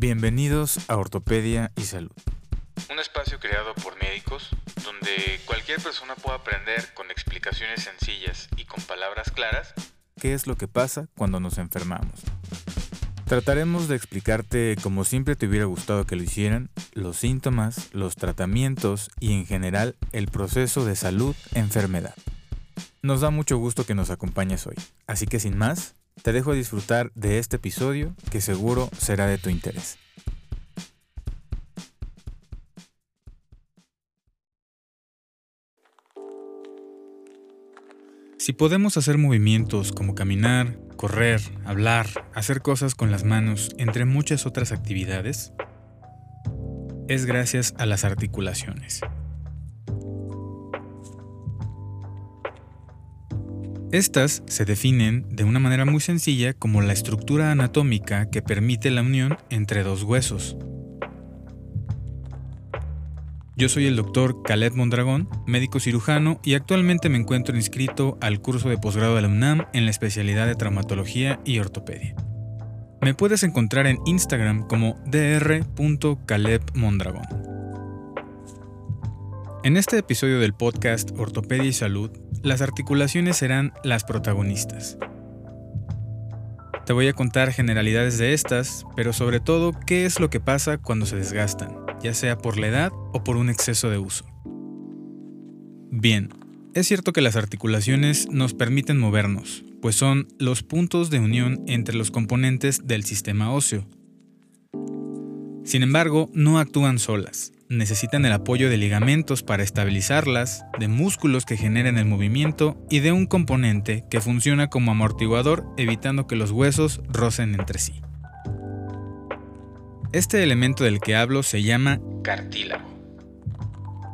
Bienvenidos a Ortopedia y Salud. Un espacio creado por médicos donde cualquier persona pueda aprender con explicaciones sencillas y con palabras claras qué es lo que pasa cuando nos enfermamos. Trataremos de explicarte, como siempre te hubiera gustado que lo hicieran, los síntomas, los tratamientos y en general el proceso de salud-enfermedad. Nos da mucho gusto que nos acompañes hoy, así que sin más, te dejo disfrutar de este episodio que seguro será de tu interés. Si podemos hacer movimientos como caminar, correr, hablar, hacer cosas con las manos, entre muchas otras actividades, es gracias a las articulaciones. Estas se definen de una manera muy sencilla como la estructura anatómica que permite la unión entre dos huesos. Yo soy el doctor Caleb Mondragón, médico cirujano, y actualmente me encuentro inscrito al curso de posgrado de la UNAM en la especialidad de traumatología y ortopedia. Me puedes encontrar en Instagram como dr.calebmondragón. En este episodio del podcast Ortopedia y Salud las articulaciones serán las protagonistas. Te voy a contar generalidades de estas, pero sobre todo qué es lo que pasa cuando se desgastan, ya sea por la edad o por un exceso de uso. Bien, es cierto que las articulaciones nos permiten movernos, pues son los puntos de unión entre los componentes del sistema óseo. Sin embargo, no actúan solas, necesitan el apoyo de ligamentos para estabilizarlas, de músculos que generen el movimiento y de un componente que funciona como amortiguador evitando que los huesos rocen entre sí. Este elemento del que hablo se llama cartílago,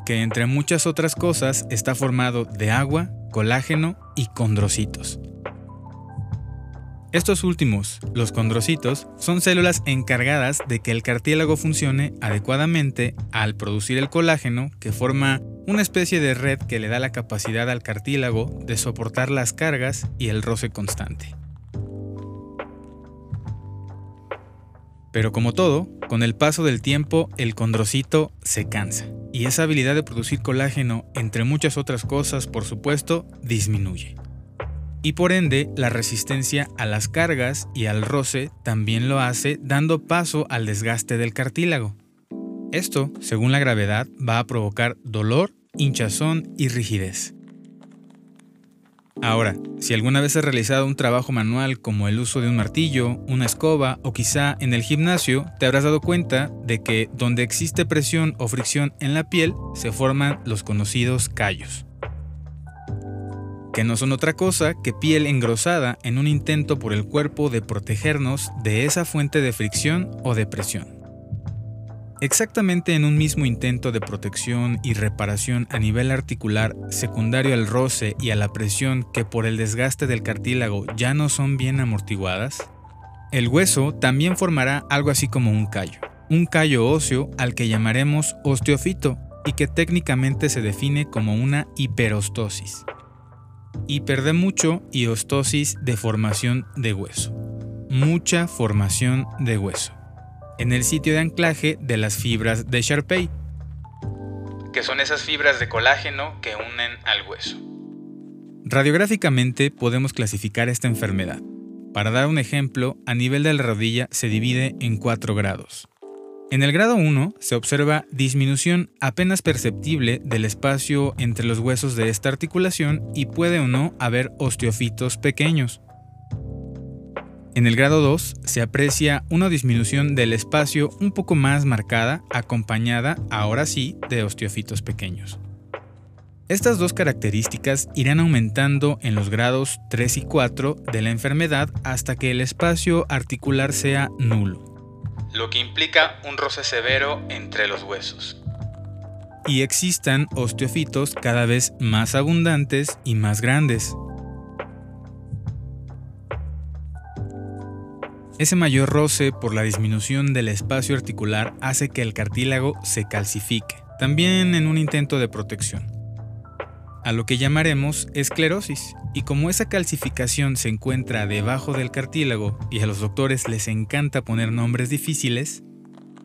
que entre muchas otras cosas está formado de agua, colágeno y condrocitos. Estos últimos, los condrocitos, son células encargadas de que el cartílago funcione adecuadamente al producir el colágeno, que forma una especie de red que le da la capacidad al cartílago de soportar las cargas y el roce constante. Pero como todo, con el paso del tiempo el condrocito se cansa y esa habilidad de producir colágeno, entre muchas otras cosas, por supuesto, disminuye y por ende la resistencia a las cargas y al roce también lo hace dando paso al desgaste del cartílago. Esto, según la gravedad, va a provocar dolor, hinchazón y rigidez. Ahora, si alguna vez has realizado un trabajo manual como el uso de un martillo, una escoba o quizá en el gimnasio, te habrás dado cuenta de que donde existe presión o fricción en la piel se forman los conocidos callos que no son otra cosa que piel engrosada en un intento por el cuerpo de protegernos de esa fuente de fricción o de presión. Exactamente en un mismo intento de protección y reparación a nivel articular secundario al roce y a la presión que por el desgaste del cartílago ya no son bien amortiguadas, el hueso también formará algo así como un callo, un callo óseo al que llamaremos osteofito y que técnicamente se define como una hiperostosis de mucho y ostosis de formación de hueso. Mucha formación de hueso. En el sitio de anclaje de las fibras de Sharpei, que son esas fibras de colágeno que unen al hueso. Radiográficamente podemos clasificar esta enfermedad. Para dar un ejemplo, a nivel de la rodilla se divide en cuatro grados. En el grado 1 se observa disminución apenas perceptible del espacio entre los huesos de esta articulación y puede o no haber osteofitos pequeños. En el grado 2 se aprecia una disminución del espacio un poco más marcada, acompañada, ahora sí, de osteofitos pequeños. Estas dos características irán aumentando en los grados 3 y 4 de la enfermedad hasta que el espacio articular sea nulo lo que implica un roce severo entre los huesos. Y existan osteofitos cada vez más abundantes y más grandes. Ese mayor roce por la disminución del espacio articular hace que el cartílago se calcifique, también en un intento de protección a lo que llamaremos esclerosis. Y como esa calcificación se encuentra debajo del cartílago y a los doctores les encanta poner nombres difíciles,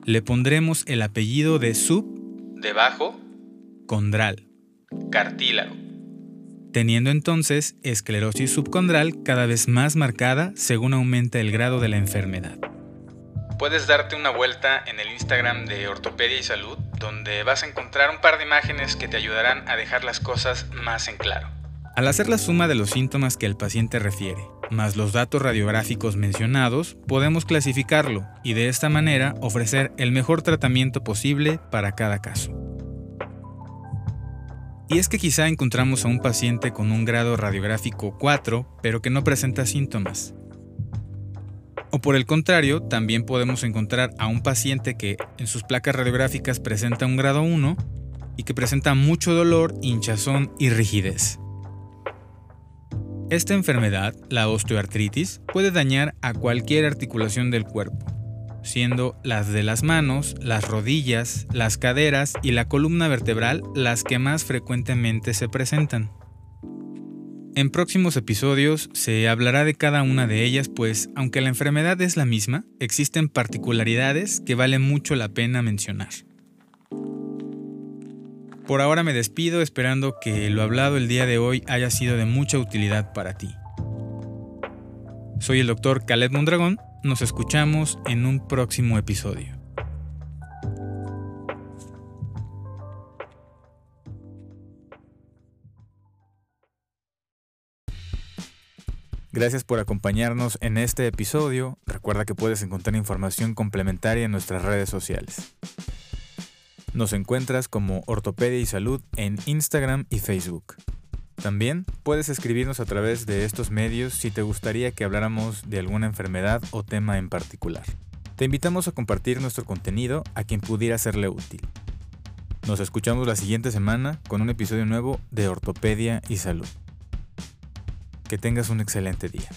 le pondremos el apellido de sub, debajo, condral, cartílago. teniendo entonces esclerosis subcondral cada vez más marcada según aumenta el grado de la enfermedad. Puedes darte una vuelta en el Instagram de Ortopedia y Salud, donde vas a encontrar un par de imágenes que te ayudarán a dejar las cosas más en claro. Al hacer la suma de los síntomas que el paciente refiere, más los datos radiográficos mencionados, podemos clasificarlo y de esta manera ofrecer el mejor tratamiento posible para cada caso. Y es que quizá encontramos a un paciente con un grado radiográfico 4, pero que no presenta síntomas. O por el contrario, también podemos encontrar a un paciente que en sus placas radiográficas presenta un grado 1 y que presenta mucho dolor, hinchazón y rigidez. Esta enfermedad, la osteoartritis, puede dañar a cualquier articulación del cuerpo, siendo las de las manos, las rodillas, las caderas y la columna vertebral las que más frecuentemente se presentan. En próximos episodios se hablará de cada una de ellas, pues aunque la enfermedad es la misma, existen particularidades que vale mucho la pena mencionar. Por ahora me despido esperando que lo hablado el día de hoy haya sido de mucha utilidad para ti. Soy el doctor Caleb Mondragón, nos escuchamos en un próximo episodio. Gracias por acompañarnos en este episodio. Recuerda que puedes encontrar información complementaria en nuestras redes sociales. Nos encuentras como Ortopedia y Salud en Instagram y Facebook. También puedes escribirnos a través de estos medios si te gustaría que habláramos de alguna enfermedad o tema en particular. Te invitamos a compartir nuestro contenido a quien pudiera serle útil. Nos escuchamos la siguiente semana con un episodio nuevo de Ortopedia y Salud. Que tengas un excelente día.